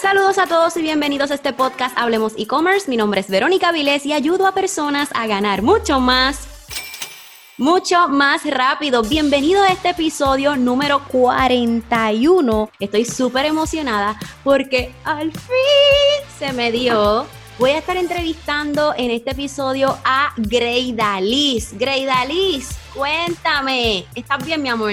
Saludos a todos y bienvenidos a este podcast Hablemos e-commerce. Mi nombre es Verónica Vilés y ayudo a personas a ganar mucho más mucho más rápido. Bienvenido a este episodio número 41. Estoy súper emocionada porque al fin se me dio. Voy a estar entrevistando en este episodio a Greida Liz. Greida Liz, cuéntame. ¿Estás bien, mi amor?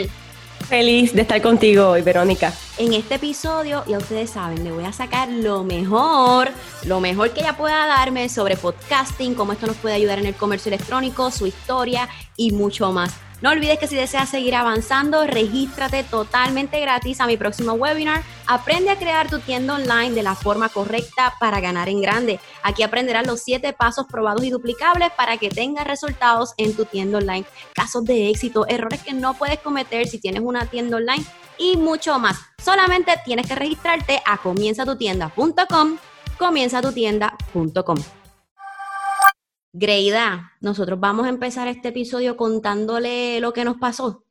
Feliz de estar contigo hoy, Verónica. En este episodio, ya ustedes saben, le voy a sacar lo mejor, lo mejor que ella pueda darme sobre podcasting, cómo esto nos puede ayudar en el comercio electrónico, su historia y mucho más. No olvides que si deseas seguir avanzando, regístrate totalmente gratis a mi próximo webinar. Aprende a crear tu tienda online de la forma correcta para ganar en grande. Aquí aprenderás los 7 pasos probados y duplicables para que tengas resultados en tu tienda online. Casos de éxito, errores que no puedes cometer si tienes una tienda online y mucho más. Solamente tienes que registrarte a comienzatutienda.com, comienzatutienda.com. Greida, nosotros vamos a empezar este episodio contándole lo que nos pasó.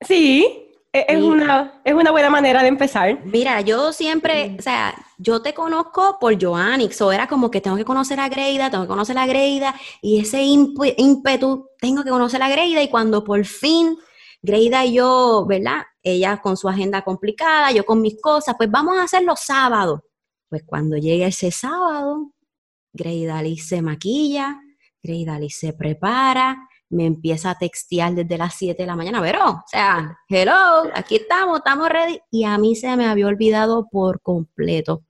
Sí, e-, es, una, es una buena manera de empezar. Mira, yo siempre, o sea, yo te conozco por Joannix, o era como que tengo que conocer a Greida, tengo que conocer a Greida, y ese ímpetu, tengo que conocer a Greida, y cuando por fin Greida y yo, ¿verdad? Ella con su agenda complicada, yo con mis cosas, pues vamos a hacerlo sábado. Pues cuando llegue ese sábado, Greida se maquilla, Greidali se prepara, me empieza a textear desde las 7 de la mañana, pero, o sea, hello, aquí estamos, estamos ready. Y a mí se me había olvidado por completo.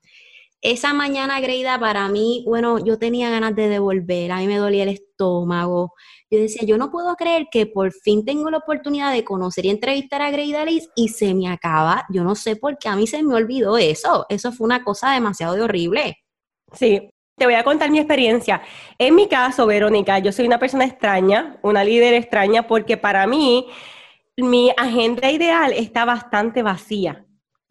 Esa mañana, Greida, para mí, bueno, yo tenía ganas de devolver, a mí me dolía el estómago. Yo decía, yo no puedo creer que por fin tengo la oportunidad de conocer y entrevistar a Greida Liz y se me acaba. Yo no sé por qué a mí se me olvidó eso. Eso fue una cosa demasiado de horrible. Sí, te voy a contar mi experiencia. En mi caso, Verónica, yo soy una persona extraña, una líder extraña, porque para mí mi agenda ideal está bastante vacía.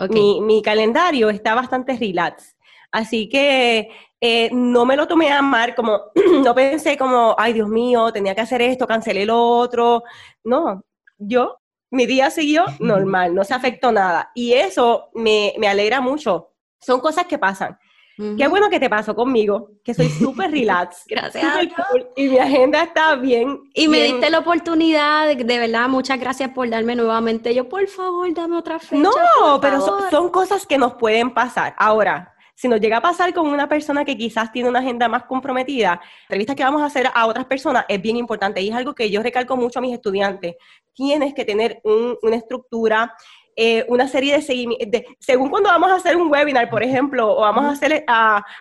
Mi, calendario está bastante relax. Así que eh, no me lo tomé a mal, como no pensé como, ay Dios mío, tenía que hacer esto, cancelé lo otro. No, yo, mi día siguió normal, no se afectó nada. Y eso me, me alegra mucho. Son cosas que pasan. Qué bueno que te pasó conmigo, que soy súper relax. gracias. y mi agenda está bien. Y me diste la oportunidad, de, verdad, muchas gracias por darme nuevamente. Yo, por favor, dame otra fecha. No, pero son, cosas que nos pueden pasar. Ahora, si nos llega a pasar con una persona que quizás tiene una agenda más comprometida, entrevistas que vamos a hacer a otras personas es bien importante y es algo que yo recalco mucho a mis estudiantes. Tienes que tener una estructura, eh, una serie de seguimientos, según cuando vamos a hacer un webinar, por ejemplo, o vamos a hacer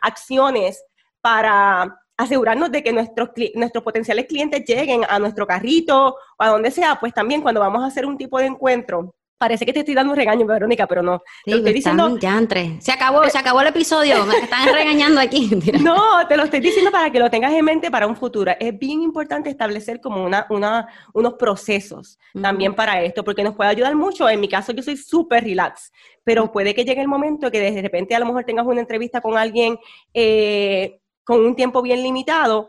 acciones para asegurarnos de que nuestros, nuestros potenciales clientes lleguen a nuestro carrito o a donde sea, pues también cuando vamos a hacer un tipo de encuentro, parece que te estoy dando un regaño, Verónica, pero no. te lo estoy diciendo. Ya entre. Se acabó, se acabó el episodio. Me están regañando aquí. no, te lo estoy diciendo para que lo tengas en mente para un futuro. Es bien importante establecer como una, una unos procesos también para esto, porque nos puede ayudar mucho. En mi caso, yo soy súper relax, pero puede que llegue el momento que de repente a lo mejor tengas una entrevista con alguien eh, con un tiempo bien limitado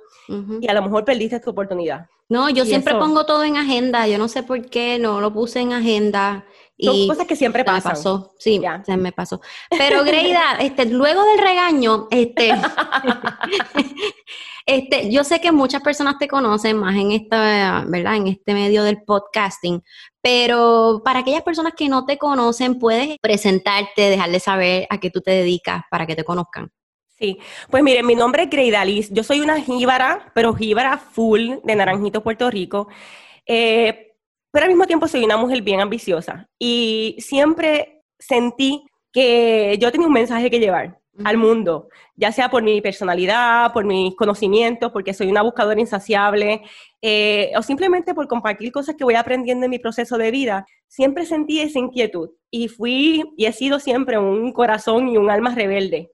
y a lo mejor perdiste tu oportunidad. No, yo siempre pongo todo en agenda. Yo no sé por qué no lo puse en agenda. Son cosas que siempre pasan. Me pasó, sí, se me pasó. Pero Greida, este, luego del regaño, este, este, yo sé que muchas personas te conocen más en esta, ¿verdad? En este medio del podcasting, pero para aquellas personas que no te conocen, puedes presentarte, dejarles saber a qué tú te dedicas para que te conozcan. Sí, pues miren, mi nombre es Greidalis, yo soy una jíbara, pero jíbara full de Naranjito, Puerto Rico. Eh, pero al mismo tiempo soy una mujer bien ambiciosa y siempre sentí que yo tenía un mensaje que llevar al mundo, ya sea por mi personalidad, por mis conocimientos, porque soy una buscadora insaciable, eh, o simplemente por compartir cosas que voy aprendiendo en mi proceso de vida, siempre sentí esa inquietud y fui y he sido siempre un corazón y un alma rebelde.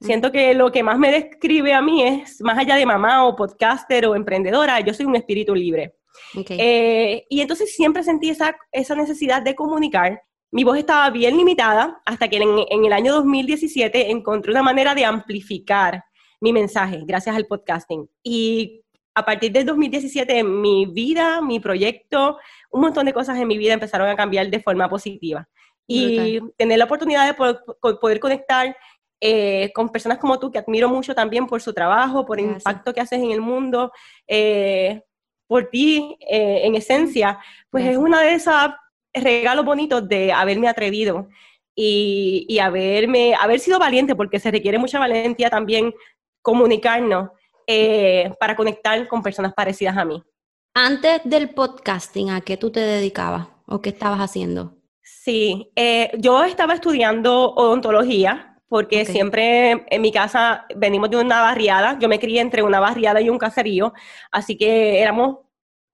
Siento que lo que más me describe a mí es, más allá de mamá o podcaster o emprendedora, yo soy un espíritu libre. Eh, y entonces siempre sentí esa, esa necesidad de comunicar. Mi voz estaba bien limitada hasta que en, el año 2017 encontré una manera de amplificar mi mensaje gracias al podcasting. Y a partir del 2017 mi vida, mi proyecto, un montón de cosas en mi vida empezaron a cambiar de forma positiva. Y tener la oportunidad de poder, poder conectar eh, con personas como tú, que admiro mucho también por su trabajo, por el impacto que haces en el mundo, eh, por ti, eh, en esencia, pues es uno de esos regalos bonitos de haberme atrevido y, y, haberme, haber sido valiente, porque se requiere mucha valentía también comunicarnos para conectar con personas parecidas a mí. Antes del podcasting, ¿a qué tú te dedicabas o qué estabas haciendo? Sí, yo estaba estudiando odontología porque siempre en mi casa venimos de una barriada, yo me crié entre una barriada y un caserío, así que éramos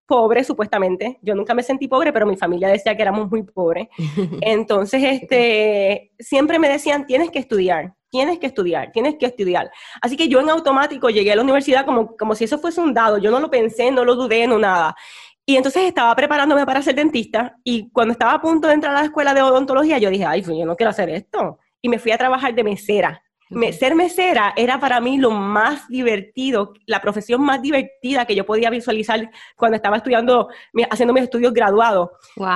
pobres supuestamente. Yo nunca me sentí pobre, pero mi familia decía que éramos muy pobres. Entonces, este, siempre me decían, tienes que estudiar, tienes que estudiar, tienes que estudiar. Así que yo en automático llegué a la universidad como, como si eso fuese un dado, yo no lo pensé, no lo dudé, no nada. Y entonces estaba preparándome para ser dentista y cuando estaba a punto de entrar a la escuela de odontología, yo dije, ay, pues yo no quiero hacer esto y me fui a trabajar de mesera. ser mesera era para mí lo más divertido, la profesión más divertida que yo podía visualizar cuando estaba estudiando, haciendo mis estudios graduados.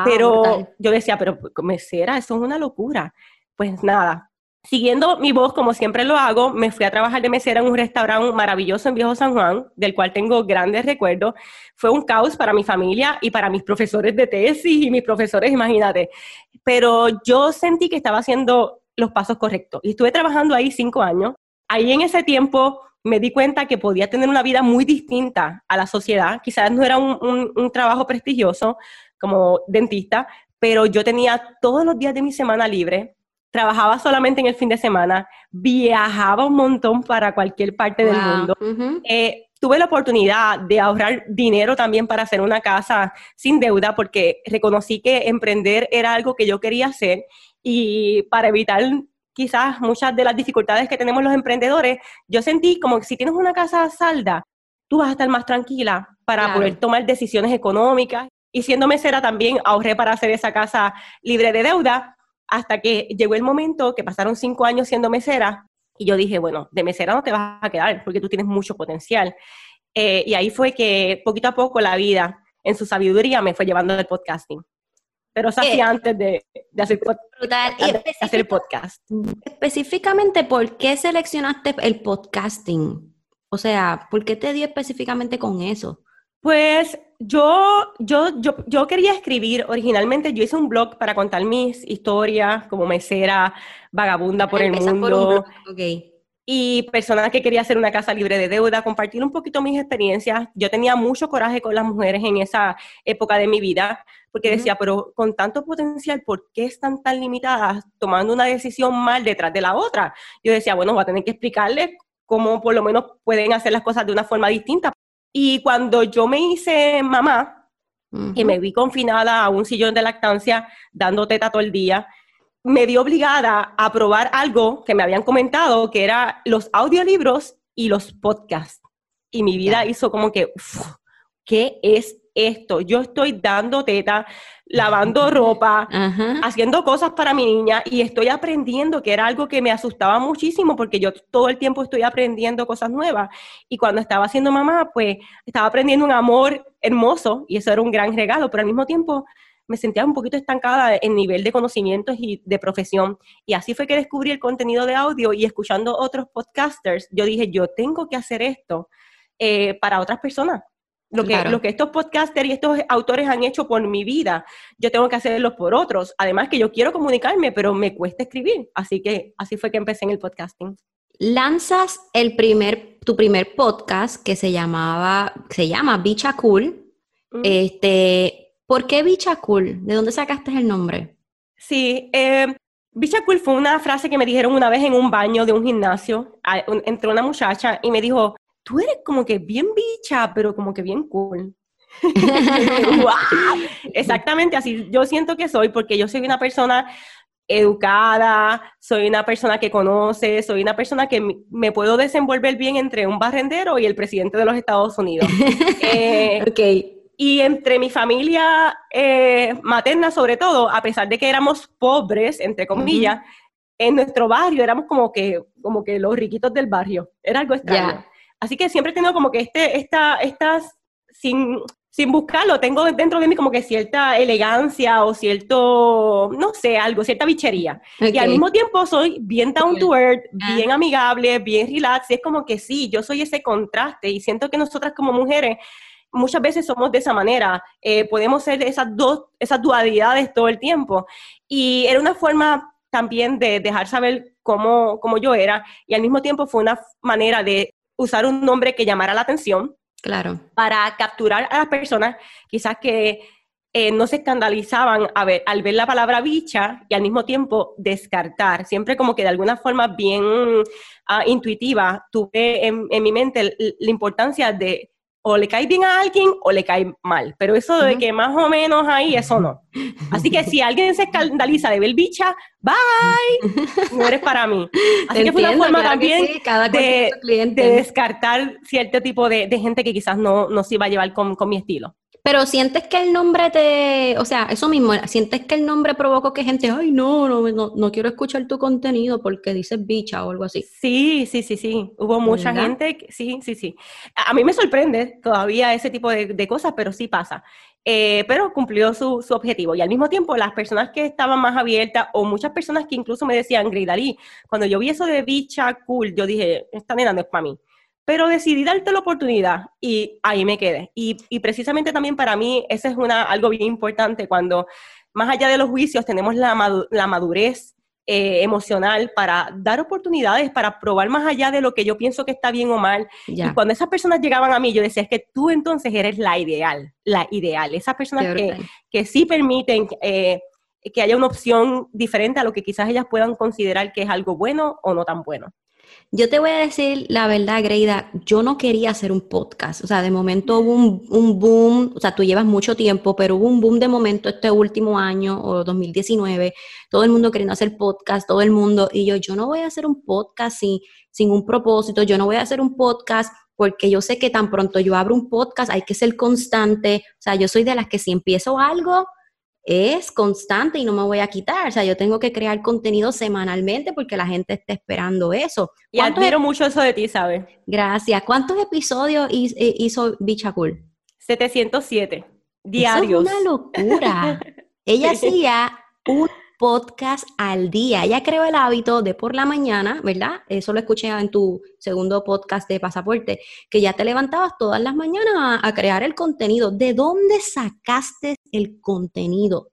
pero yo decía, pero mesera, eso es una locura. Pues nada, siguiendo mi voz como siempre lo hago, me fui a trabajar de mesera en un restaurante maravilloso en Viejo San Juan, del cual tengo grandes recuerdos. Fue un caos para mi familia y para mis profesores de tesis y mis profesores, imagínate. Pero yo sentí que estaba haciendo los pasos correctos. Y estuve trabajando ahí cinco años. Ahí en ese tiempo me di cuenta que podía tener una vida muy distinta a la sociedad. Quizás no era un, trabajo prestigioso como dentista, pero yo tenía todos los días de mi semana libre, trabajaba solamente en el fin de semana, viajaba un montón para cualquier parte del mundo. Eh, tuve la oportunidad de ahorrar dinero también para hacer una casa sin deuda porque reconocí que emprender era algo que yo quería hacer y para evitar quizás muchas de las dificultades que tenemos los emprendedores, yo sentí como que si tienes una casa salda, tú vas a estar más tranquila para poder tomar decisiones económicas. Y siendo mesera también ahorré para hacer esa casa libre de deuda hasta que llegó el momento que pasaron cinco años siendo mesera y yo dije, bueno, de mesera no te vas a quedar porque tú tienes mucho potencial. Eh, y ahí fue que poquito a poco la vida, en su sabiduría, me fue llevando al podcasting pero se hacía antes de, hacer, el podcast. Específicamente, ¿por qué seleccionaste el podcasting? O sea, ¿por qué te dio específicamente con eso? Pues yo, yo, yo, yo quería escribir originalmente, yo hice un blog para contar mis historias como mesera, vagabunda por el mundo. Y personas que quería hacer una casa libre de deuda, compartir un poquito mis experiencias. Yo tenía mucho coraje con las mujeres en esa época de mi vida, porque decía, pero con tanto potencial, ¿por qué están tan limitadas tomando una decisión mal detrás de la otra? Yo decía, bueno, voy a tener que explicarles cómo por lo menos pueden hacer las cosas de una forma distinta. Y cuando yo me hice mamá, que me vi confinada a un sillón de lactancia, dando teta todo el día, me vi obligada a probar algo que me habían comentado, que era los audiolibros y los podcasts. Y mi vida hizo como que, ¿qué es esto? Yo estoy dando teta, lavando ropa, haciendo cosas para mi niña y estoy aprendiendo, que era algo que me asustaba muchísimo porque yo todo el tiempo estoy aprendiendo cosas nuevas. Y cuando estaba siendo mamá, pues estaba aprendiendo un amor hermoso y eso era un gran regalo, pero al mismo tiempo me sentía un poquito estancada en nivel de conocimientos y de profesión. Y así fue que descubrí el contenido de audio y escuchando otros podcasters, yo dije, yo tengo que hacer esto eh, para otras personas. Lo que, lo que estos podcasters y estos autores han hecho por mi vida, yo tengo que hacerlo por otros. Además que yo quiero comunicarme, pero me cuesta escribir. Así que así fue que empecé en el podcasting. Lanzas el primer, tu primer podcast que se llamaba, se llama Bicha Cool. Este, ¿Por qué Bicha Cool? ¿De dónde sacaste el nombre? Sí, eh, Bicha Cool fue una frase que me dijeron una vez en un baño de un gimnasio. Entró una muchacha y me dijo, tú eres como que bien bicha, pero como que bien cool. Exactamente así yo siento que soy, porque yo soy una persona educada, soy una persona que conoce, soy una persona que me puedo desenvolver bien entre un barrendero y el presidente de los Estados Unidos. eh, ok. Y entre mi familia eh, materna, sobre todo, a pesar de que éramos pobres, entre comillas, en nuestro barrio éramos como que, como que los riquitos del barrio. Era algo extraño. Así que siempre he tenido como que este, esta, estas, sin, sin buscarlo, tengo dentro de mí como que cierta elegancia o cierto, no sé, algo, cierta bichería. Y al mismo tiempo soy bien down to earth, bien amigable, bien relax. Y es como que sí, yo soy ese contraste y siento que nosotras como mujeres muchas veces somos de esa manera. Eh, podemos ser esas dos, esas dualidades todo el tiempo. Y era una forma también de dejar saber cómo, cómo yo era y al mismo tiempo fue una manera de usar un nombre que llamara la atención Claro. Para capturar a las personas, quizás que eh, no se escandalizaban a ver, al ver la palabra bicha y al mismo tiempo descartar. Siempre como que de alguna forma bien ah, intuitiva tuve en, en, mi mente la importancia de o le cae bien a alguien o le cae mal. Pero eso de que más o menos ahí, eso no. Así que si alguien se escandaliza de ver bicha, bye, no eres para mí. Así que fue una forma también de, descartar cierto tipo de, gente que quizás no, no se iba a llevar con, con mi estilo. Pero sientes que el nombre te, o sea, eso mismo, sientes que el nombre provocó que gente, ay, no, no, no, quiero escuchar tu contenido porque dices bicha o algo así. Sí, sí, sí, sí. Hubo mucha gente, sí, sí, sí. A, mí me sorprende todavía ese tipo de, cosas, pero sí pasa. Eh, pero cumplió su, su, objetivo. Y al mismo tiempo, las personas que estaban más abiertas, o muchas personas que incluso me decían, Gridalí, cuando yo vi eso de bicha cool, yo dije, esta nena no es para mí pero decidí darte la oportunidad y ahí me quedé. Y, precisamente también para mí eso es una, algo bien importante cuando más allá de los juicios tenemos la, madurez eh, emocional para dar oportunidades, para probar más allá de lo que yo pienso que está bien o mal. Y cuando esas personas llegaban a mí, yo decía, es que tú entonces eres la ideal, la ideal. Esas personas que, que, sí permiten eh, que haya una opción diferente a lo que quizás ellas puedan considerar que es algo bueno o no tan bueno. Yo te voy a decir la verdad, Greida, yo no quería hacer un podcast. O sea, de momento hubo un, boom, o sea, tú llevas mucho tiempo, pero hubo un boom de momento este último año o 2019, todo el mundo queriendo hacer podcast, todo el mundo, y yo, yo no voy a hacer un podcast sin, sin un propósito, yo no voy a hacer un podcast porque yo sé que tan pronto yo abro un podcast hay que ser constante. O sea, yo soy de las que si empiezo algo, es constante y no me voy a quitar. O sea, yo tengo que crear contenido semanalmente porque la gente está esperando eso. Y admiro mucho eso de ti, ¿sabes? Gracias. ¿Cuántos episodios eh, hizo Bicha Cool? 707 diarios. es una locura. Ella hacía un podcast al día. Ella creó el hábito de por la mañana, ¿verdad? Eso lo escuché en tu segundo podcast de pasaporte, que ya te levantabas todas las mañanas a, crear el contenido. ¿De dónde sacaste el contenido?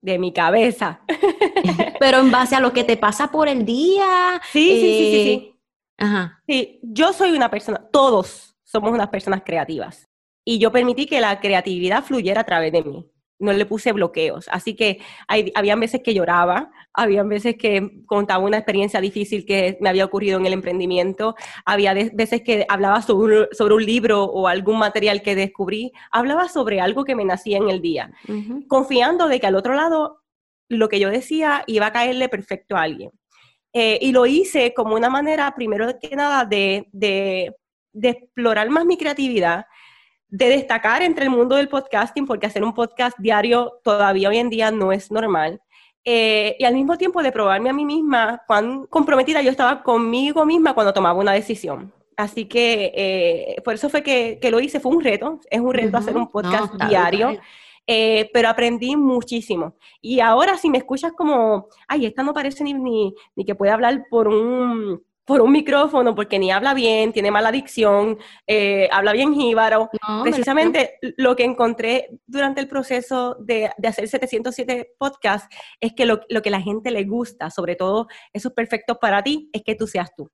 De mi cabeza. Pero en base a lo que te pasa por el día. Sí, sí, sí, sí, sí. Eh, ajá. Sí, yo soy una persona, todos somos unas personas creativas. Y yo permití que la creatividad fluyera a través de mí no le puse bloqueos. Así que hay, habían veces que lloraba, habían veces que contaba una experiencia difícil que me había ocurrido en el emprendimiento, había veces que hablaba sobre, sobre, un libro o algún material que descubrí, hablaba sobre algo que me nacía en el día, confiando de que al otro lado lo que yo decía iba a caerle perfecto a alguien. Eh, y lo hice como una manera, primero que nada, de, de, de explorar más mi creatividad, de destacar entre el mundo del podcasting, porque hacer un podcast diario todavía hoy en día no es normal. Eh, y al mismo tiempo de probarme a mí misma cuán comprometida yo estaba conmigo misma cuando tomaba una decisión. Así que eh, por eso fue que, lo hice, fue un reto, es un reto hacer un podcast diario. Eh, pero aprendí muchísimo. Y ahora si me escuchas como, ay, esta no parece ni, ni, ni que puede hablar por un por un micrófono porque ni habla bien, tiene mala dicción, eh, habla bien jíbaro. Precisamente lo que encontré durante el proceso de, de hacer 707 podcasts es que lo, lo, que la gente le gusta, sobre todo esos perfectos para ti, es que tú seas tú.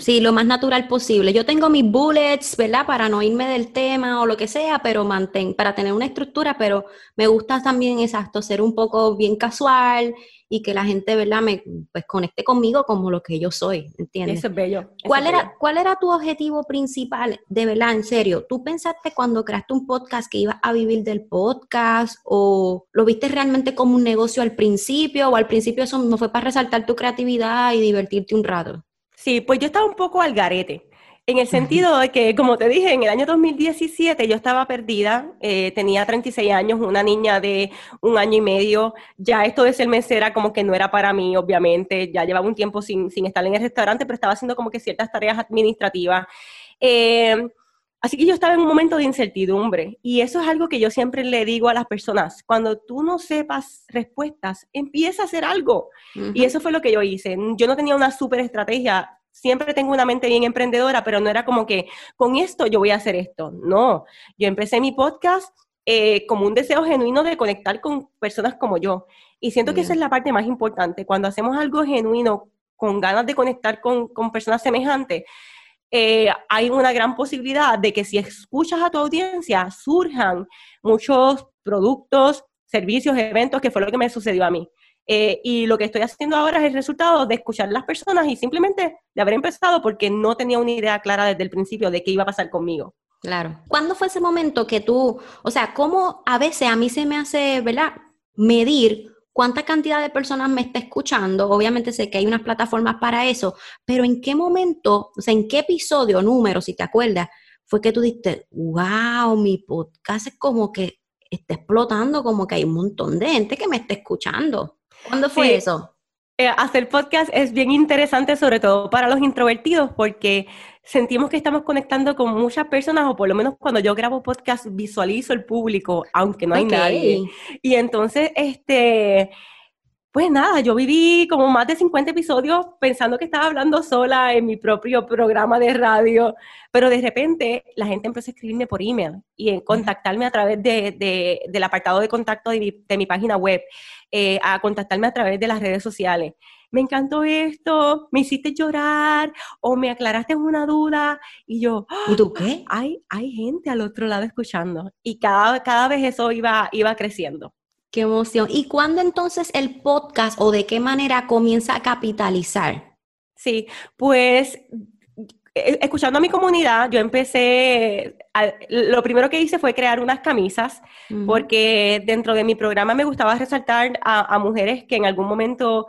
Sí, lo más natural posible. Yo tengo mis bullets, ¿verdad? Para no irme del tema o lo que sea, pero mantén, para tener una estructura, pero me gusta también, exacto, ser un poco bien casual y que la gente, ¿verdad?, me pues, conecte conmigo como lo que yo soy, ¿entiendes? Eso es bello. ¿Cuál, era, ¿Cuál era tu objetivo principal, de verdad, en serio? ¿Tú pensaste cuando creaste un podcast que ibas a vivir del podcast o lo viste realmente como un negocio al principio o al principio eso no fue para resaltar tu creatividad y divertirte un rato? Sí, pues yo estaba un poco al garete. En el sentido de que, como te dije, en el año 2017 yo estaba perdida, eh, tenía 36 años, una niña de un año y medio, ya esto de ser mesera como que no era para mí, obviamente, ya llevaba un tiempo sin, sin estar en el restaurante, pero estaba haciendo como que ciertas tareas administrativas. Eh, Así que yo estaba en un momento de incertidumbre y eso es algo que yo siempre le digo a las personas, cuando tú no sepas respuestas, empieza a hacer algo. Y eso fue lo que yo hice. Yo no tenía una súper estrategia, siempre tengo una mente bien emprendedora, pero no era como que con esto yo voy a hacer esto. No, yo empecé mi podcast eh, como un deseo genuino de conectar con personas como yo. Y siento que esa es la parte más importante. Cuando hacemos algo genuino, con ganas de conectar con, con personas semejantes, eh, hay una gran posibilidad de que si escuchas a tu audiencia, surjan muchos productos, servicios, eventos, que fue lo que me sucedió a mí. Eh, y lo que estoy haciendo ahora es el resultado de escuchar a las personas y simplemente de haber empezado porque no tenía una idea clara desde el principio de qué iba a pasar conmigo. Claro. ¿Cuándo fue ese momento que tú, o sea, cómo a veces a mí se me hace, ¿verdad? Medir cuánta cantidad de personas me está escuchando. Obviamente sé que hay unas plataformas para eso, pero ¿en qué momento, o sea, en qué episodio, número, si te acuerdas, fue que tú dijiste, wow, mi podcast es como que está explotando, como que hay un montón de gente que me está escuchando? ¿Cuándo fue eso? Eh, hacer podcast es bien interesante, sobre todo para los introvertidos, porque sentimos que estamos conectando con muchas personas, o por lo menos cuando yo grabo podcast visualizo el público, aunque no hay nadie. Y entonces, este, pues nada, yo viví como más de 50 episodios pensando que estaba hablando sola en mi propio programa de radio, pero de repente la gente empezó a escribirme por email y en contactarme a través de, del apartado de contacto de mi, de mi página web, eh, a contactarme a través de las redes sociales. Me encantó esto, me hiciste llorar o me aclaraste una duda y yo, ¿y tú qué? Hay, hay gente al otro lado escuchando y cada, cada vez eso iba, iba creciendo. Qué emoción. ¿Y cuándo entonces el podcast o de qué manera comienza a capitalizar? Sí, pues e, escuchando a mi comunidad, yo empecé, lo primero que hice fue crear unas camisas, porque dentro de mi programa me gustaba resaltar a, mujeres que en algún momento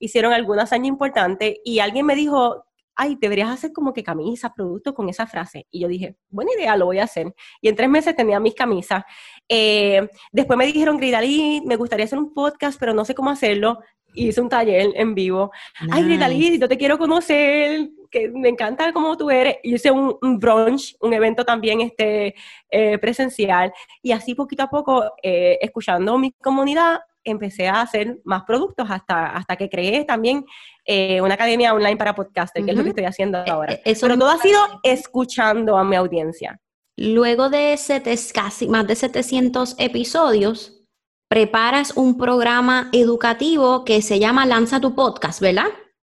hicieron alguna hazaña importante y alguien me dijo, ay, deberías hacer como que camisas, productos con esa frase. Y yo dije, buena idea, lo voy a hacer. Y en tres meses tenía mis camisas. Eh, después me dijeron, Gridalí, me gustaría hacer un podcast, pero no sé cómo hacerlo. Hice un taller en vivo. Ay, Gridalí, yo te quiero conocer, que me encanta cómo tú eres. Hice un, brunch, un evento también este, eh, presencial. Y así poquito a poco, eh, escuchando mi comunidad, empecé a hacer más productos hasta, hasta que creé también eh, una academia online para podcasters, que es lo que estoy haciendo eh, ahora. Eh, Pero todo ha sido escuchando a mi audiencia. Luego de casi más de 700 episodios, preparas un programa educativo que se llama Lanza tu podcast, ¿verdad?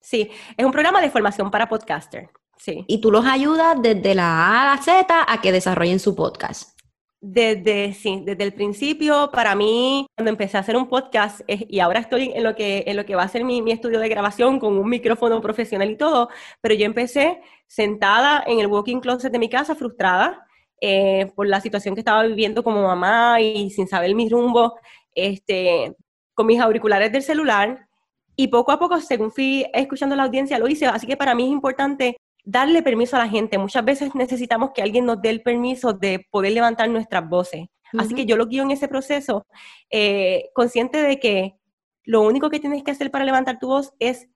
Sí, es un programa de formación para podcasters. Sí. Y tú los ayudas desde la A a la Z a que desarrollen su podcast. Desde, sí, desde el principio, para mí, cuando empecé a hacer un podcast, y ahora estoy en lo que, en lo que va a ser mi, estudio de grabación con un micrófono profesional y todo, pero yo empecé sentada en el walking closet de mi casa, frustrada eh, por la situación que estaba viviendo como mamá y sin saber mi rumbo, este, con mis auriculares del celular. Y poco a poco, según fui escuchando la audiencia, lo hice. Así que para mí es importante darle permiso a la gente. Muchas veces necesitamos que alguien nos dé el permiso de poder levantar nuestras voces. Así que yo lo guío en ese proceso, eh, consciente de que lo único que tienes que hacer para levantar tu voz es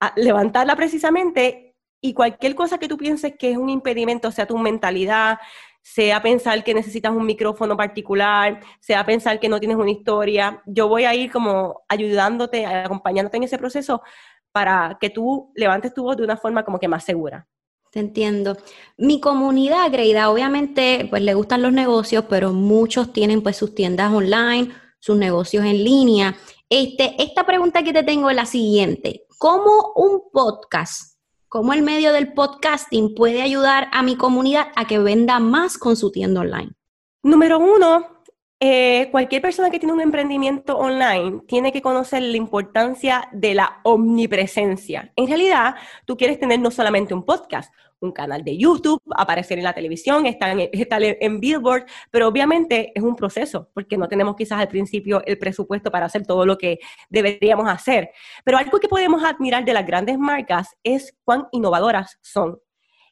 ah, levantarla precisamente y cualquier cosa que tú pienses que es un impedimento, sea tu mentalidad, sea pensar que necesitas un micrófono particular, sea pensar que no tienes una historia, yo voy a ir como ayudándote, acompañándote en ese proceso para que tú levantes tu voz de una forma como que más segura. Te entiendo. Mi comunidad, Greida, obviamente, pues le gustan los negocios, pero muchos tienen pues sus tiendas online, sus negocios en línea. Este, esta pregunta que te tengo es la siguiente. ¿Cómo un podcast, cómo el medio del podcasting puede ayudar a mi comunidad a que venda más con su tienda online? Número uno, eh, cualquier persona que tiene un emprendimiento online tiene que conocer la importancia de la omnipresencia. En realidad, tú quieres tener no solamente un podcast, un canal de YouTube, aparecer en la televisión, estar en, estar en Billboard, pero obviamente es un proceso, porque no tenemos quizás al principio el presupuesto para hacer todo lo que deberíamos hacer. Pero algo que podemos admirar de las grandes marcas es cuán innovadoras son.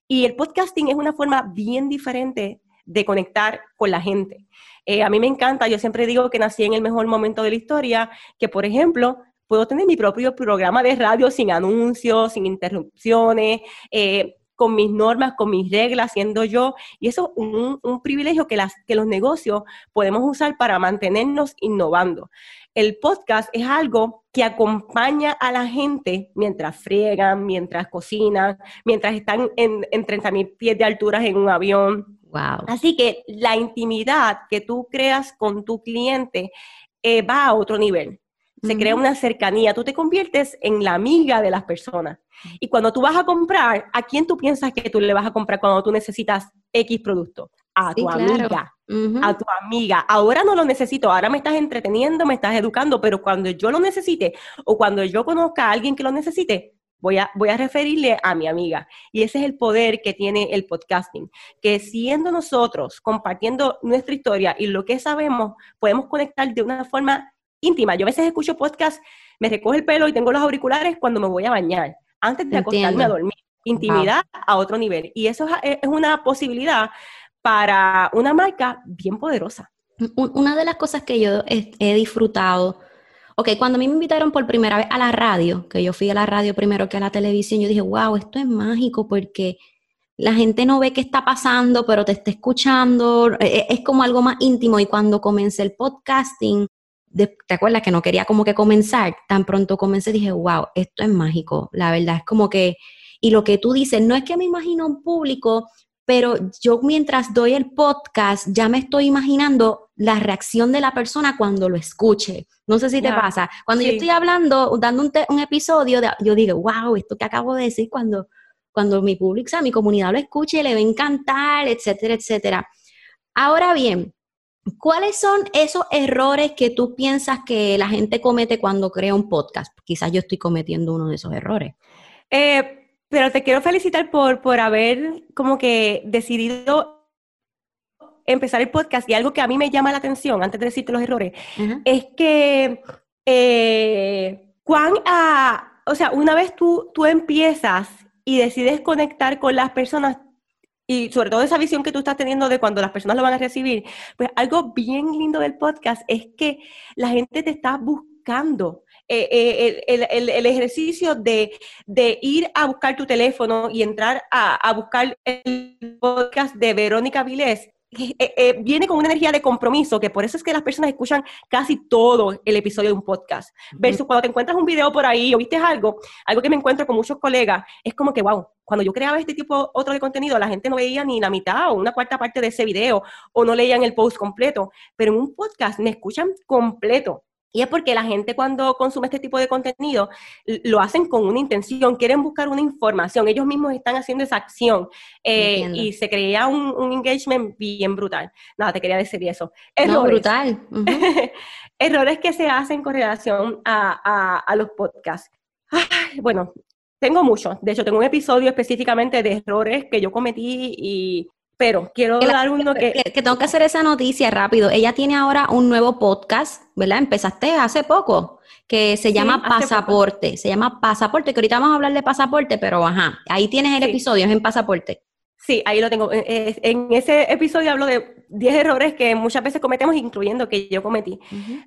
Y el podcasting es una forma bien diferente de conectar con la gente. Eh, a mí me encanta, yo siempre digo que nací en el mejor momento de la historia, que por ejemplo, puedo tener mi propio programa de radio sin anuncios, sin interrupciones, eh, con mis normas, con mis reglas, siendo yo. Y eso es un, privilegio que, las, que los negocios podemos usar para mantenernos innovando. El podcast es algo que acompaña a la gente mientras friegan, mientras cocinan, mientras están en, en 30.000 pies de altura en un avión. Wow. Así que la intimidad que tú creas con tu cliente eh, va a otro nivel. Se crea una cercanía, tú te conviertes en la amiga de las personas. Y cuando tú vas a comprar, ¿a quién tú piensas que tú le vas a comprar cuando tú necesitas X producto? A tu amiga, a tu amiga. Ahora no lo necesito, ahora me estás entreteniendo, me estás educando, pero cuando yo lo necesite o cuando yo conozca a alguien que lo necesite, voy a, voy a referirle a mi amiga. Y ese es el poder que tiene el podcasting, que siendo nosotros compartiendo nuestra historia y lo que sabemos, podemos conectar de una forma íntima. Yo a veces escucho podcast, me recoge el pelo y tengo los auriculares cuando me voy a bañar, antes de acostarme a dormir. Intimidad a otro nivel. Y eso es, una posibilidad para una marca bien poderosa. Una de las cosas que yo he, disfrutado, ok, cuando a mí me invitaron por primera vez a la radio, que yo fui a la radio primero que a la televisión, yo dije, wow, esto es mágico porque la gente no ve qué está pasando, pero te está escuchando, e, e, es como algo más íntimo. Y cuando comencé el podcasting, ¿te acuerdas que no quería como que comenzar? Tan pronto comencé, dije, wow, esto es mágico. La verdad es como que, y lo que tú dices, no es que me imagino un público, pero yo mientras doy el podcast ya me estoy imaginando la reacción de la persona cuando lo escuche. No sé si te pasa. Cuando yo estoy hablando, dando un, episodio, yo digo, wow, esto que acabo de decir, cuando, cuando mi público, o sea, mi comunidad lo escuche, le va a encantar, etcétera, etcétera. Ahora bien, ¿Cuáles son esos errores que tú piensas que la gente comete cuando crea un podcast? Quizás yo estoy cometiendo uno de esos errores. Eh, pero te quiero felicitar por, por haber como que decidido empezar el podcast y algo que a mí me llama la atención, antes de decirte los errores, es que eh, cuán o sea, una vez tú, tú empiezas y decides conectar con las personas, y sobre todo esa visión que tú estás teniendo de cuando las personas lo van a recibir, pues algo bien lindo del podcast es que la gente te está buscando. Eh, eh, el, ejercicio de, ir a buscar tu teléfono y entrar a, a buscar el podcast de Verónica Vilés eh, eh, viene con una energía de compromiso, que por eso es que las personas escuchan casi todo el episodio de un podcast. Versus cuando te encuentras un video por ahí o viste algo, algo que me encuentro con muchos colegas, es como que, wow, cuando yo creaba este tipo otro de contenido, la gente no veía ni la mitad o una cuarta parte de ese video o no leían el post completo, pero en un podcast me escuchan completo. Y es porque la gente cuando consume este tipo de contenido lo hacen con una intención, quieren buscar una información, ellos mismos están haciendo esa acción eh, y se crea un, engagement bien brutal. Nada, te quería decir eso. Errores. brutal. Errores que se hacen con relación a, los podcasts. bueno, tengo muchos. De hecho, tengo un episodio específicamente de errores que yo cometí y pero quiero dar uno que, que, tengo que hacer esa noticia rápido. Ella tiene ahora un nuevo podcast, ¿verdad? Empezaste hace poco, que se llama Pasaporte. Se llama Pasaporte, que ahorita vamos a hablar de pasaporte, pero ajá, ahí tienes el episodio, es en Pasaporte. Sí, ahí lo tengo. Eh, eh, en ese episodio hablo de 10 errores que muchas veces cometemos, incluyendo que yo cometí.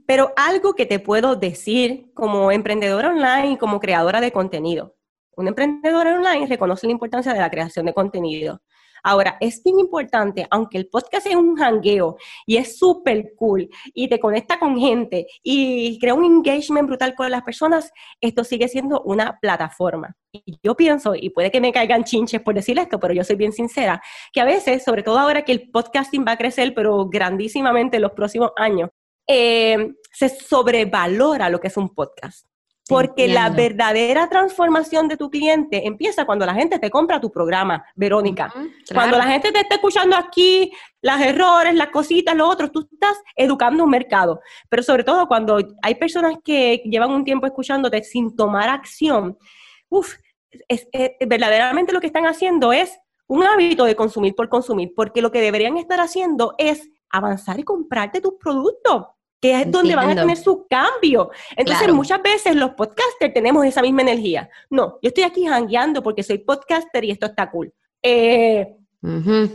Pero algo que te puedo decir como emprendedora online, como creadora de contenido. Un emprendedor online reconoce la importancia de la creación de contenido. Ahora, es bien importante, aunque el podcast es un hangueo y es súper cool y te conecta con gente y crea un engagement brutal con las personas, esto sigue siendo una plataforma. Y yo pienso, y puede que me caigan chinches por decir esto, pero yo soy bien sincera, que a veces, sobre todo ahora que el podcasting va a crecer, pero grandísimamente en los próximos años, eh, se sobrevalora lo que es un podcast. Porque la verdadera transformación de tu cliente empieza cuando la gente te compra tu programa, Verónica. Cuando la gente te está escuchando aquí, los errores, las cositas, lo otro, tú estás educando un mercado. Pero sobre todo cuando hay personas que llevan un tiempo escuchándote sin tomar acción, uff, verdaderamente lo que están haciendo es un hábito de consumir por consumir, porque lo que deberían estar haciendo es avanzar y comprarte tus productos que es donde van a tener su cambio. Entonces, muchas veces los podcasters tenemos esa misma energía. No, yo estoy aquí hangueando porque soy podcaster y esto está cool. Eh,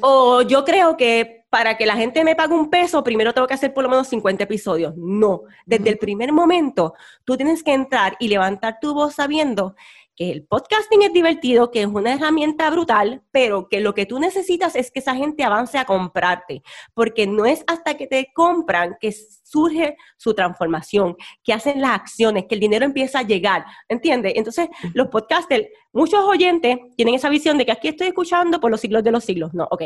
o yo creo que para que la gente me pague un peso, primero tengo que hacer por lo menos 50 episodios. No, desde el primer momento tú tienes que entrar y levantar tu voz sabiendo que el podcasting es divertido, que es una herramienta brutal, pero que lo que tú necesitas es que esa gente avance a comprarte, porque no es hasta que te compran que surge su transformación, que hacen las acciones, que el dinero empieza a llegar, ¿entiendes? Entonces, los podcasters, muchos oyentes tienen esa visión de que aquí estoy escuchando por los siglos de los siglos. No, ok.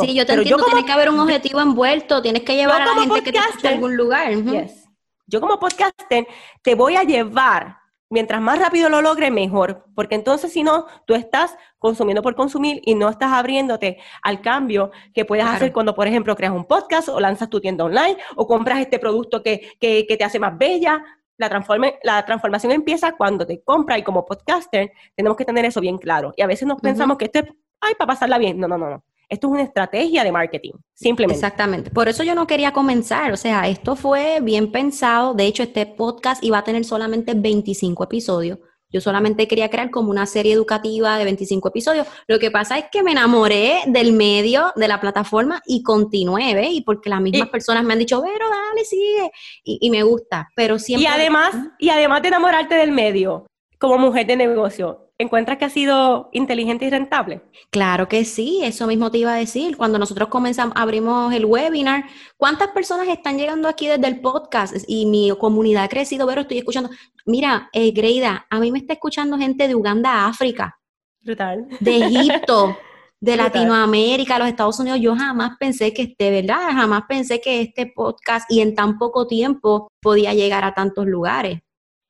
sí, yo te entiendo, tiene que haber un objetivo envuelto, tienes que llevar a la gente que te a algún lugar. Yo como podcaster te voy a llevar mientras más rápido lo logre, mejor, porque entonces si no, tú estás consumiendo por consumir y no estás abriéndote al cambio que puedes hacer cuando, por ejemplo, creas un podcast o lanzas tu tienda online o compras este producto que, que, te hace más bella. La, transforme, la transformación empieza cuando te compra y como podcaster tenemos que tener eso bien claro. Y a veces nos pensamos que esto es, ay, para pasarla bien. No, no, no, no. Esto es una estrategia de marketing, simplemente. Exactamente. Por eso yo no quería comenzar. O sea, esto fue bien pensado. De hecho, este podcast iba a tener solamente 25 episodios. Yo solamente quería crear como una serie educativa de 25 episodios. Lo que pasa es que me enamoré del medio, de la plataforma y continué, ¿ves? Y porque las mismas personas me han dicho, pero dale, sigue. Y, y, me gusta, pero siempre... Y además, y además de enamorarte del medio, como mujer de negocio, ¿encuentras que ha sido inteligente y rentable? Claro que sí, eso mismo te iba a decir. Cuando nosotros comenzamos, abrimos el webinar, ¿cuántas personas están llegando aquí desde el podcast? Y mi comunidad ha crecido, pero estoy escuchando. Mira, eh, Greida, a mí me está escuchando gente de Uganda, África. Brutal. De Egipto. de Latinoamérica, los Estados Unidos, yo jamás pensé que este, ¿verdad? Jamás pensé que este podcast y en tan poco tiempo podía llegar a tantos lugares.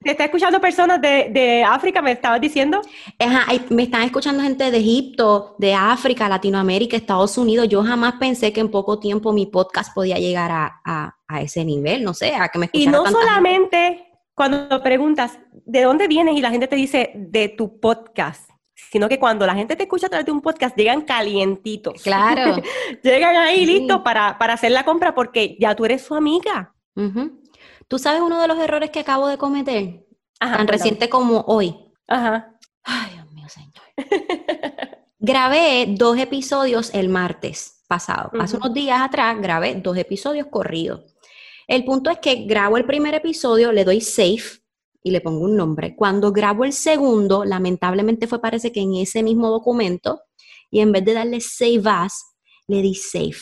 ¿Te está escuchando personas de, África, me estabas diciendo? Ajá, me están escuchando gente de Egipto, de África, Latinoamérica, Estados Unidos. Yo jamás pensé que en poco tiempo mi podcast podía llegar a, ese nivel, no sé, a que me escuchara Y no solamente cuando preguntas, ¿de dónde vienes? Y la gente te dice, de tu podcast sino que cuando la gente te escucha a través de un podcast, llegan calientitos. Claro. llegan ahí listos para, hacer la compra porque ya tú eres su amiga. ¿Tú sabes uno de los errores que acabo de cometer? tan reciente como hoy. Ajá. Ay, Dios mío, señor. grabé dos episodios el martes pasado. Hace unos días atrás grabé dos episodios corridos. El punto es que grabo el primer episodio, le doy save y le pongo un nombre. Cuando grabo el segundo, lamentablemente fue parece que en ese mismo documento y en vez de darle save as, le di save.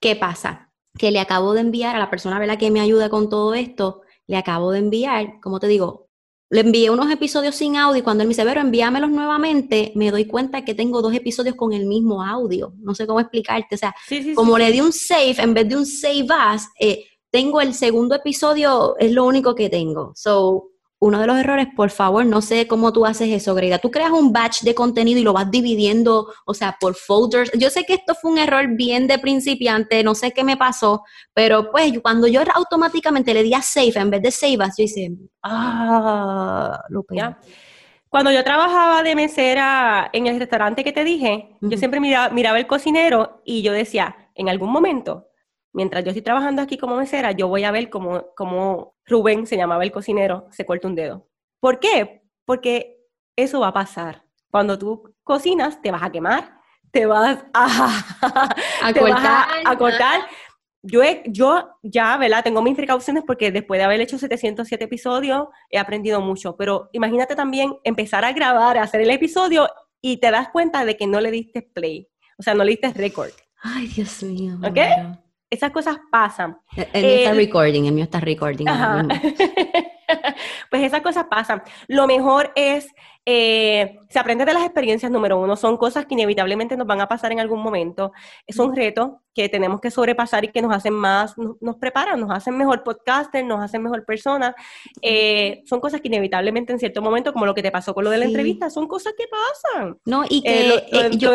¿Qué pasa? Que le acabo de enviar a la persona la que me ayuda con todo esto, le acabo de enviar, como te digo, le envié unos episodios sin audio y cuando él me dice, pero envíamelos nuevamente, me doy cuenta que tengo dos episodios con el mismo audio. No sé cómo explicarte. O sea, como le di un save en vez de un save as, eh, tengo el segundo episodio, es lo único que tengo. So, uno de los errores, por favor, no sé cómo tú haces eso, Greta. Tú creas un batch de contenido y lo vas dividiendo, o sea, por folders. Yo sé que esto fue un error bien de principiante, no sé qué me pasó, pero pues cuando yo automáticamente le di a save en vez de save as, yo hice, ah, lo pegué. Cuando yo trabajaba de mesera en el restaurante que te dije, yo siempre miraba, miraba el cocinero y yo decía, en algún momento mientras yo estoy trabajando aquí como mesera, yo voy a ver cómo, cómo Rubén, se llamaba el cocinero, se corta un dedo. ¿Por qué? Porque eso va a pasar. Cuando tú cocinas, te vas a quemar, te vas a, a, cortar. Yo, yo ya, ¿verdad? Tengo mis precauciones porque después de haber hecho 707 episodios, he aprendido mucho. Pero imagínate también empezar a grabar, a hacer el episodio y te das cuenta de que no le diste play. O sea, no le diste record. Ay, Dios mío. ¿Ok? Esas cosas pasan. El mío está recording, el mío está recording. pues esas cosas pasan. Lo mejor es, eh, se aprende de las experiencias, número uno, son cosas que inevitablemente nos van a pasar en algún momento. Es un reto que tenemos que sobrepasar y que nos hacen más, nos, preparan, nos hacen mejor podcaster, nos hacen mejor persona. Eh, son cosas que inevitablemente en cierto momento, como lo que te pasó con lo de la entrevista, son cosas que pasan. No, y eh, que yo...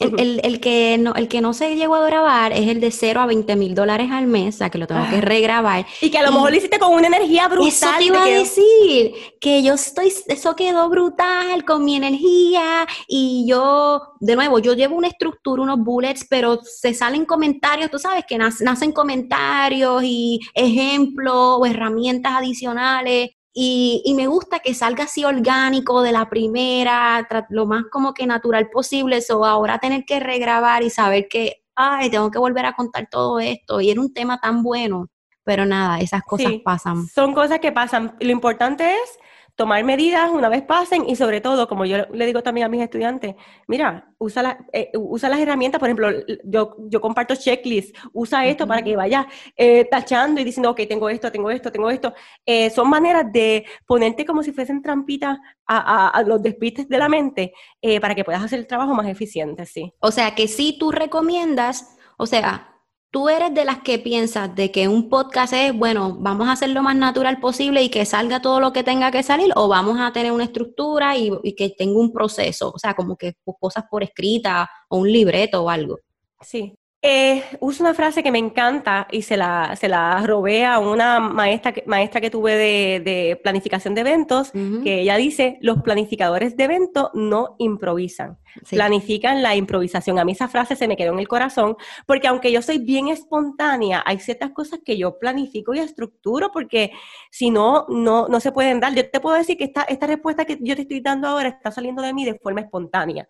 El, que no, el que no se llegó a grabar es el de 0 a 20 mil dólares al mes, o sea, que lo tengo que ah. regrabar. Y que a lo mejor lo hiciste con una energía brutal. Eso te iba a decir, que yo estoy, eso quedó brutal con mi energía y yo, de nuevo, yo llevo una estructura, unos bullets, pero se salen comentarios, tú sabes que nacen comentarios y ejemplos o herramientas adicionales y, me gusta que salga así orgánico de la primera, lo más como que natural posible. Eso ahora tener que regrabar y saber que, ay, tengo que volver a contar todo esto. Y era un tema tan bueno. Pero nada, esas cosas pasan. Son cosas que pasan. Lo importante es tomar medidas una vez pasen y sobre todo, como yo le digo también a mis estudiantes, mira, usa, eh, usa las herramientas, por ejemplo, yo, yo comparto checklists, usa esto para que vayas eh, tachando y diciendo, ok, tengo esto, tengo esto, tengo esto. Eh, son maneras de ponerte como si fuesen trampitas a, a, los despistes de la mente para que puedas hacer el trabajo más eficiente, sí. O sea, que si tú recomiendas, o sea, ¿Tú eres de las que piensas de que un podcast es, bueno, vamos a hacer lo más natural posible y que salga todo lo que tenga que salir o vamos a tener una estructura y, que tenga un proceso? O sea, como que cosas por escrita o un libreto o algo. Sí, eh, uso una frase que me encanta y se la, se la robé a una maestra, maestra que tuve de, planificación de eventos, que ella dice, los planificadores de eventos no improvisan, planifican la improvisación. A mí esa frase se me quedó en el corazón, porque aunque yo soy bien espontánea, hay ciertas cosas que yo planifico y estructuro, porque si no, no, no se pueden dar. Yo te puedo decir que esta, esta respuesta que yo te estoy dando ahora está saliendo de mí de forma espontánea.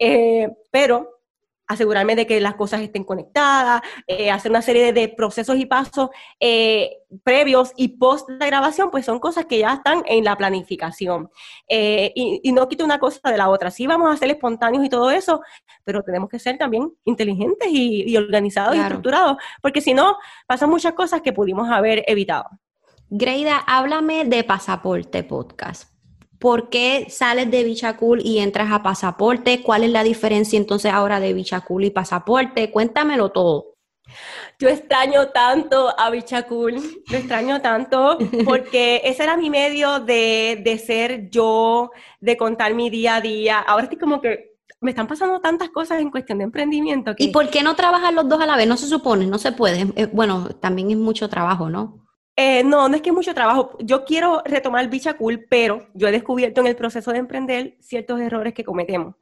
Eh, pero asegurarme de que las cosas estén conectadas, eh, hacer una serie de, procesos y pasos eh, previos y post la grabación, pues son cosas que ya están en la planificación. Eh, y, no quito una cosa de la otra. Sí vamos a ser espontáneos y todo eso, pero tenemos que ser también inteligentes y, organizados y estructurados, porque si no, pasan muchas cosas que pudimos haber evitado. Greida, háblame de Pasaporte Podcast. ¿Por qué sales de Bichacul y entras a Pasaporte? ¿Cuál es la diferencia entonces ahora de Bichacul y Pasaporte? Cuéntamelo todo. Yo extraño tanto a Bichacul, lo extraño tanto porque ese era mi medio de, de ser yo, de contar mi día a día. Ahora estoy como que me están pasando tantas cosas en cuestión de emprendimiento. ¿Y por qué no trabajan los dos a la vez? No se supone, no se puede. Bueno, también es mucho trabajo, ¿no? Eh, no, no es que es mucho trabajo. Yo quiero retomar Bicha Cool, pero yo he descubierto en el proceso de emprender ciertos errores que cometemos.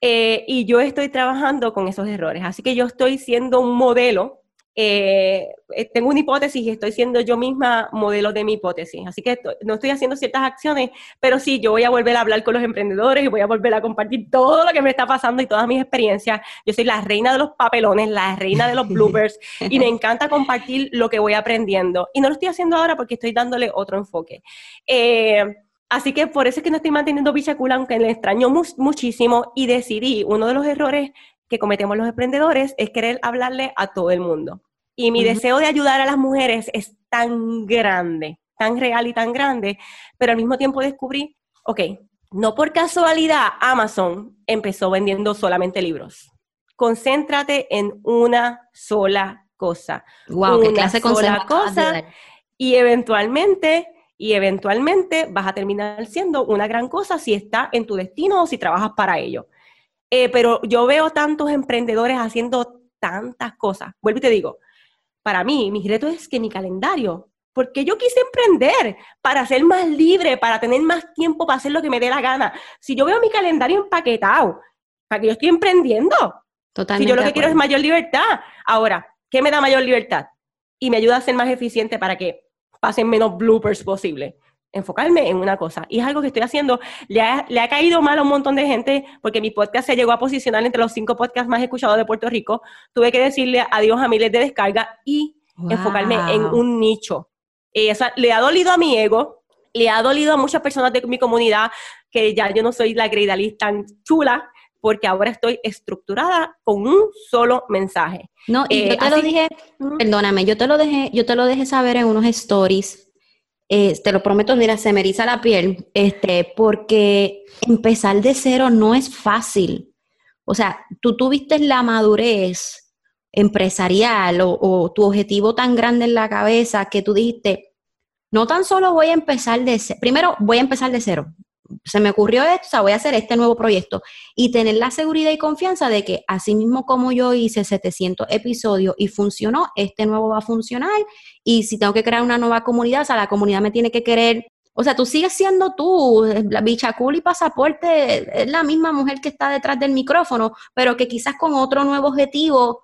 Eh, y yo estoy trabajando con esos errores. Así que yo estoy siendo un modelo eh, eh, tengo una hipótesis y estoy siendo yo misma modelo de mi hipótesis. Así que no estoy haciendo ciertas acciones, pero sí, yo voy a volver a hablar con los emprendedores y voy a volver a compartir todo lo que me está pasando y todas mis experiencias. Yo soy la reina de los papelones, la reina de los bloopers y me encanta compartir lo que voy aprendiendo. Y no lo estoy haciendo ahora porque estoy dándole otro enfoque. Eh, así que por eso es que no estoy manteniendo bichacula, aunque le extraño muchísimo y decidí, uno de los errores que cometemos los emprendedores es querer hablarle a todo el mundo. Y mi deseo de ayudar a las mujeres es tan grande, tan real y tan grande, pero al mismo tiempo descubrí, ok, no por casualidad Amazon empezó vendiendo solamente libros. Concéntrate en una sola cosa. Wow, una clase sola cosa y eventualmente y eventualmente vas a terminar siendo una gran cosa si está en tu destino o si trabajas para ello. Eh, pero yo veo tantos emprendedores haciendo tantas cosas. Vuelvo y te digo, para mí, mi reto es que mi calendario, porque yo quise emprender para ser más libre, para tener más tiempo para hacer lo que me dé la gana. Si yo veo mi calendario empaquetado, para que yo estoy emprendiendo. Totalmente si yo lo que quiero es mayor libertad. Ahora, ¿qué me da mayor libertad? Y me ayuda a ser más eficiente para que pasen menos bloopers posible enfocarme en una cosa. Y es algo que estoy haciendo. Le ha, le ha, caído mal a un montón de gente porque mi podcast se llegó a posicionar entre los cinco podcasts más escuchados de Puerto Rico. Tuve que decirle adiós a miles de descargas y enfocarme en un nicho. Eh, le ha dolido a mi ego, le ha dolido a muchas personas de mi comunidad que ya yo no soy la greidalista tan chula porque ahora estoy estructurada con un solo mensaje. No, y yo eh, te lo dije, perdóname, yo te lo dejé, yo te lo dejé saber en unos stories eh, te lo prometo, mira, se me eriza la piel, este, porque empezar de cero no es fácil. O sea, tú tuviste la madurez empresarial o, o, tu objetivo tan grande en la cabeza que tú dijiste, no tan solo voy a empezar de cero, primero voy a empezar de cero, se me ocurrió esto, o sea, voy a hacer este nuevo proyecto y tener la seguridad y confianza de que así mismo como yo hice 700 episodios y funcionó, este nuevo va a funcionar y si tengo que crear una nueva comunidad, o sea, la comunidad me tiene que querer, o sea, tú sigues siendo tú, la bicha cool y pasaporte es la misma mujer que está detrás del micrófono, pero que quizás con otro nuevo objetivo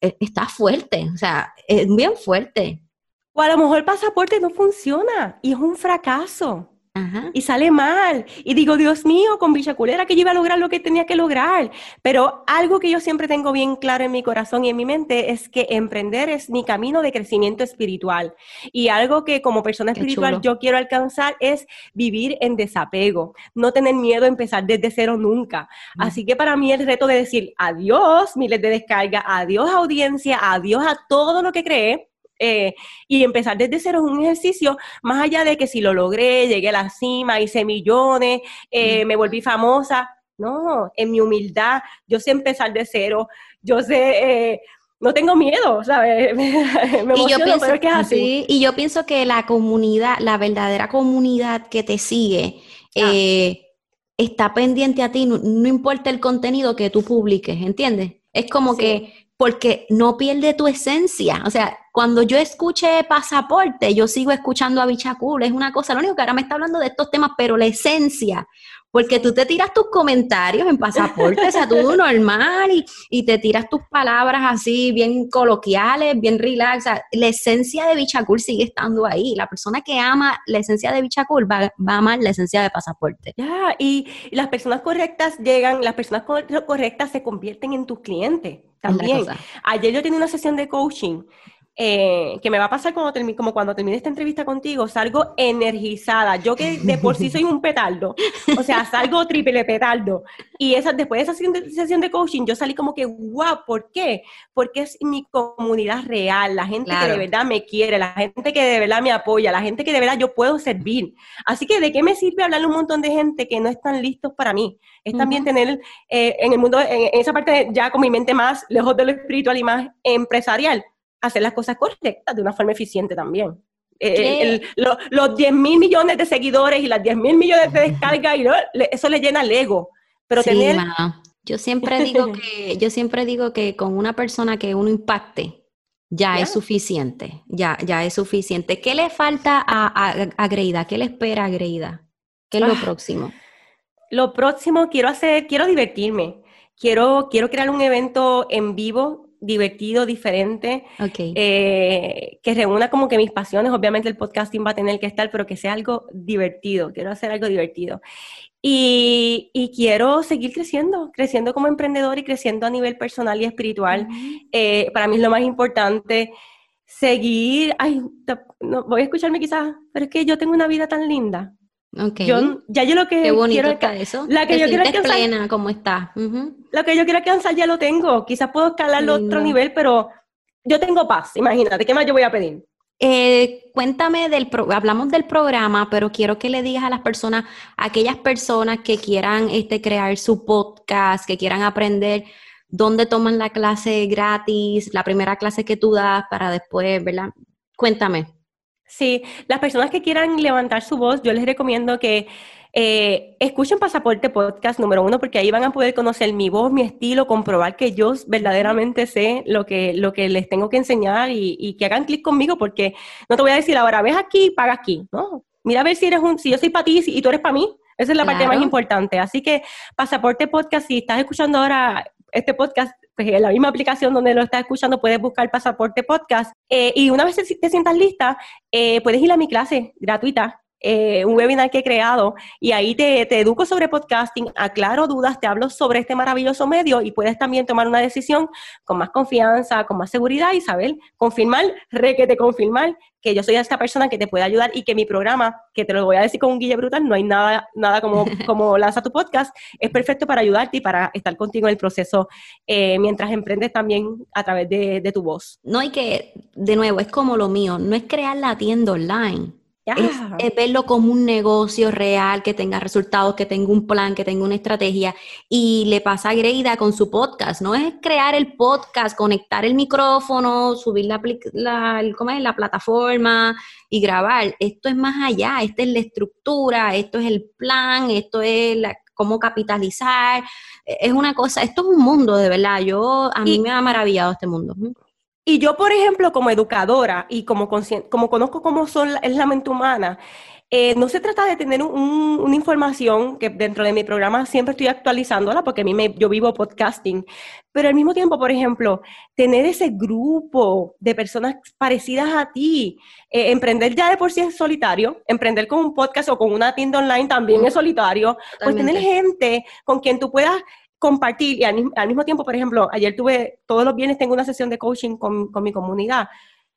eh, está fuerte, o sea, es bien fuerte. O a lo mejor pasaporte no funciona y es un fracaso. Y sale mal. Y digo, Dios mío, con Bichaculera que yo iba a lograr lo que tenía que lograr. Pero algo que yo siempre tengo bien claro en mi corazón y en mi mente es que emprender es mi camino de crecimiento espiritual. Y algo que como persona espiritual yo quiero alcanzar es vivir en desapego, no tener miedo a empezar desde cero nunca. Así que para mí el reto de decir adiós miles de descarga, adiós audiencia, adiós a todo lo que cree eh, y empezar desde cero es un ejercicio, más allá de que si lo logré, llegué a la cima, hice millones, eh, me volví famosa. No, en mi humildad, yo sé empezar de cero, yo sé, eh, no tengo miedo, ¿sabes? me emociono, pienso, pero es que es así. y yo pienso que la comunidad, la verdadera comunidad que te sigue, ah. está pendiente a ti, no, importa el contenido que tú publiques, ¿entiendes? Es como que porque no pierde tu esencia. O sea, cuando yo escuché pasaporte, yo sigo escuchando a Bichacul, es una cosa, lo único que ahora me está hablando de estos temas, pero la esencia, porque tú te tiras tus comentarios en pasaporte, o sea, tú normal y, y, te tiras tus palabras así bien coloquiales, bien relax, o sea, la esencia de Bichacul sigue estando ahí. La persona que ama la esencia de Bichacul va, va a amar la esencia de pasaporte. Ya, y las personas correctas llegan, las personas correctas se convierten en tus clientes también. Ayer yo tenía una sesión de coaching eh, que me va a pasar cuando termine, como cuando termine esta entrevista contigo, salgo energizada. Yo que de por sí soy un petardo, o sea, salgo triple petardo. Y esa, después de esa sesión de, coaching, yo salí como que, wow, ¿por qué? Porque es mi comunidad real, la gente que de verdad me quiere, la gente que de verdad me apoya, la gente que de verdad yo puedo servir. Así que, ¿de qué me sirve hablarle a un montón de gente que no están listos para mí? Es también tener eh, en el mundo, en, esa parte ya con mi mente más lejos de lo espiritual y más empresarial hacer las cosas correctas de una forma eficiente también. Eh, los 10 mil millones de seguidores y las 10 mil millones de descargas, y eso le llena el ego. Pero tener... Yo siempre digo que, yo siempre digo que con una persona que uno impacte, ya es suficiente, ya, ya es suficiente. ¿Qué le falta a, a, Greida? ¿Qué le espera a Greida? ¿Qué es lo ah, próximo? Lo próximo quiero hacer, quiero divertirme. Quiero, quiero crear un evento en vivo divertido, diferente, eh, que reúna como que mis pasiones. Obviamente el podcasting va a tener que estar, pero que sea algo divertido. Quiero hacer algo divertido. Y, quiero seguir creciendo, creciendo como emprendedor y creciendo a nivel personal y espiritual. Eh, para mí es lo más importante. Seguir, ay, no, voy a escucharme quizás, pero es que yo tengo una vida tan linda. Okay. Yo, ya yo lo que Qué bonito quiero está eso. La que yo quiero alcanzar, plena, ¿cómo está? Lo que yo quiero alcanzar ya lo tengo. Quizás puedo escalarlo a otro nivel, pero yo tengo paz. Imagínate, ¿qué más yo voy a pedir? Eh, cuéntame del hablamos del programa, pero quiero que le digas a las personas, a aquellas personas que quieran este, crear su podcast, que quieran aprender dónde toman la clase gratis, la primera clase que tú das para después, ¿verdad? Cuéntame. Sí, las personas que quieran levantar su voz, yo les recomiendo que eh, escuchen Pasaporte Podcast número uno, porque ahí van a poder conocer mi voz, mi estilo, comprobar que yo verdaderamente sé lo que, lo que les tengo que enseñar y, que hagan clic conmigo, porque no te voy a decir ahora, ves aquí, paga aquí, ¿no? Mira a ver si eres un, si yo soy para ti y tú eres para mí, esa es la parte más importante. Así que Pasaporte Podcast, si estás escuchando ahora este podcast, pues en la misma aplicación donde lo estás escuchando puedes buscar Pasaporte Podcast. Eh, y una vez te sientas lista, eh, puedes ir a mi clase gratuita eh, un webinar que he creado y ahí te, te, educo sobre podcasting, aclaro dudas, te hablo sobre este maravilloso medio y puedes también tomar una decisión con más confianza, con más seguridad y saber confirmar, requete confirmar que yo soy esta persona que te puede ayudar y que mi programa, que te lo voy a decir con un guille brutal, no hay nada, nada como, como lanza tu podcast, es perfecto para ayudarte y para estar contigo en el proceso eh, mientras emprendes también a través de, de tu voz. No hay que, de nuevo, es como lo mío, no es crear la tienda online es, verlo como un negocio real, que tenga resultados, que tenga un plan, que tenga una estrategia. Y le pasa a Greida con su podcast. No es crear el podcast, conectar el micrófono, subir la, la, la plataforma y grabar. Esto es más allá. Esta es la estructura, esto es el plan, esto es cómo capitalizar. Es una cosa, esto es un mundo de verdad. Yo, a mí me ha maravillado este mundo. Y yo, por ejemplo, como educadora y como, como conozco cómo son, es la mente humana, eh, no se trata de tener una información que dentro de mi programa siempre estoy actualizándola porque a mí me, yo vivo podcasting, pero al mismo tiempo, por ejemplo, tener ese grupo de personas parecidas a ti, eh, emprender ya de por sí es solitario, emprender con un podcast o con una tienda online también es solitario, pues tener gente con quien tú puedas compartir y al, mismo tiempo, por ejemplo, ayer tuve, todos los viernes tengo una sesión de coaching con, con mi comunidad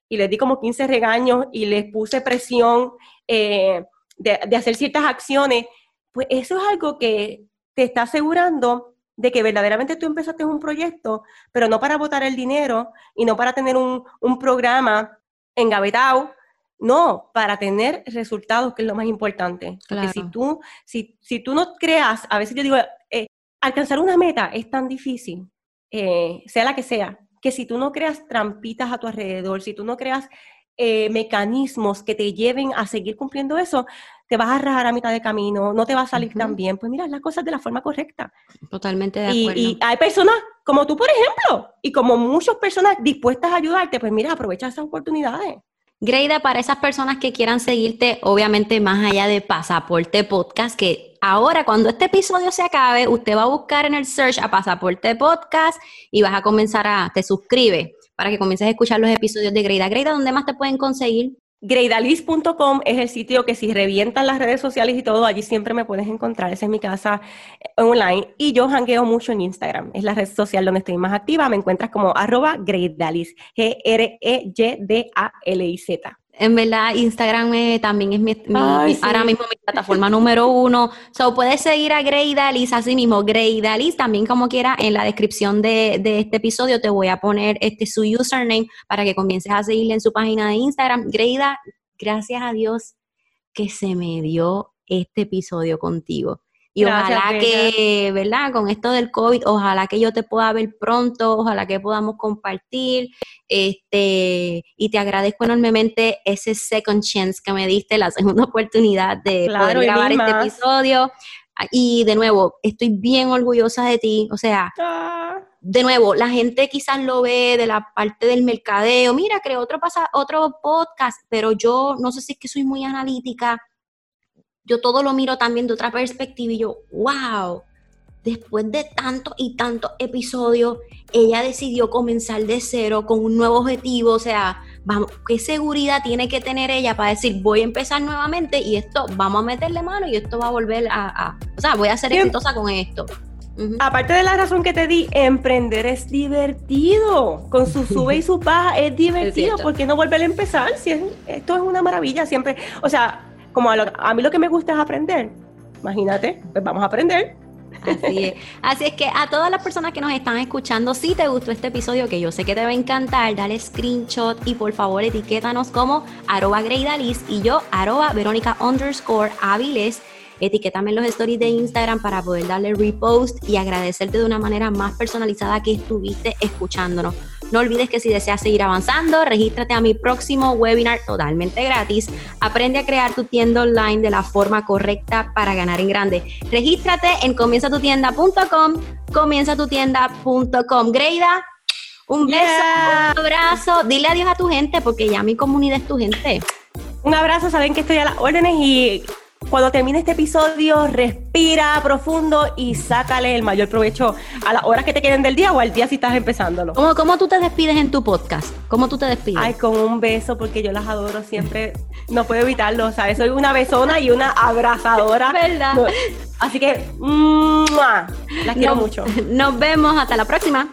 y les di como 15 regaños y les puse presión eh, de, de, hacer ciertas acciones, pues eso es algo que te está asegurando de que verdaderamente tú empezaste un proyecto, pero no para botar el dinero y no para tener un, un programa engavetado, no, para tener resultados, que es lo más importante. Porque si tú, si, si tú no creas, a veces yo digo, alcanzar una meta es tan difícil, eh, sea la que sea, que si tú no creas trampitas a tu alrededor, si tú no creas eh, mecanismos que te lleven a seguir cumpliendo eso, te vas a rajar a mitad de camino, no te va a salir tan bien. Pues mira, las cosas de la forma correcta. Totalmente de acuerdo. Y, hay personas como tú, por ejemplo, y como muchas personas dispuestas a ayudarte, pues mira, aprovecha esas oportunidades. Greida, para esas personas que quieran seguirte, obviamente más allá de Pasaporte Podcast, que ahora cuando este episodio se acabe, usted va a buscar en el search a Pasaporte Podcast y vas a comenzar a, te suscribe para que comiences a escuchar los episodios de Greida. Greida, ¿dónde más te pueden conseguir? Greidalis.com es el sitio que si revientan las redes sociales y todo, allí siempre me puedes encontrar. Esa es mi casa eh, online. Y yo hangueo mucho en Instagram. Es la red social donde estoy más activa. Me encuentras como arroba Greidalis. G-R-E-Y-D-A-L-I-Z. En verdad, Instagram eh, también es mi, ahora mismo mi plataforma número uno. So, puedes seguir a Grey Dalis, así mismo, Grey Dalis, también como quiera, en la descripción de, de, este episodio te voy a poner este su username para que comiences a seguirle en su página de Instagram. Greida, gracias a Dios que se me dio este episodio contigo. Y ojalá que, ¿verdad? Con esto del COVID, ojalá que yo te pueda ver pronto, ojalá que podamos compartir. Este, y te agradezco enormemente ese second chance que me diste, la segunda oportunidad de poder grabar este episodio. Ah, y de nuevo, estoy bien orgullosa de ti. O sea, ah. de nuevo, la gente quizás lo ve de la parte del mercadeo. Mira, creo otro, pasa, otro podcast, pero yo no sé si es que soy muy analítica yo todo lo miro también de otra perspectiva y yo, wow, después de tantos y tantos episodios, ella decidió comenzar de cero con un nuevo objetivo, o sea, vamos, qué seguridad tiene que tener ella para decir, voy a empezar nuevamente y esto, vamos a meterle mano y esto va a volver a, o sea, voy a ser exitosa con esto. Aparte de la razón que te di, emprender es divertido. Con su sube y su baja es divertido. porque no volver a empezar? Si esto es una maravilla siempre. O sea, como a, mí lo que me gusta es aprender. Imagínate, pues vamos a aprender. Así es. Así es que a todas las personas que nos están escuchando, si te gustó este episodio, que yo sé que te va a encantar, dale screenshot y por favor etiquétanos como arroba Greidalis y yo arroba Verónica underscore Aviles. Etiquétame en los stories de Instagram para poder darle repost y agradecerte de una manera más personalizada que estuviste escuchándonos. No olvides que si deseas seguir avanzando, regístrate a mi próximo webinar totalmente gratis. Aprende a crear tu tienda online de la forma correcta para ganar en grande. Regístrate en comienzatutienda.com, comienzatutienda.com. Greida, un beso, un abrazo. Dile adiós a tu gente porque ya mi comunidad es tu gente. Un abrazo, saben que estoy a las órdenes y cuando termine este episodio, respira profundo y sácale el mayor provecho a las horas que te queden del día o al día si estás empezándolo. ¿Cómo, cómo tú te despides en tu podcast? ¿Cómo tú te despides? Ay, con un beso, porque yo las adoro siempre. No puedo evitarlo, ¿sabes? Soy una besona y una abrazadora. ¿Verdad? así que, las quiero mucho. Nos vemos. Hasta la próxima.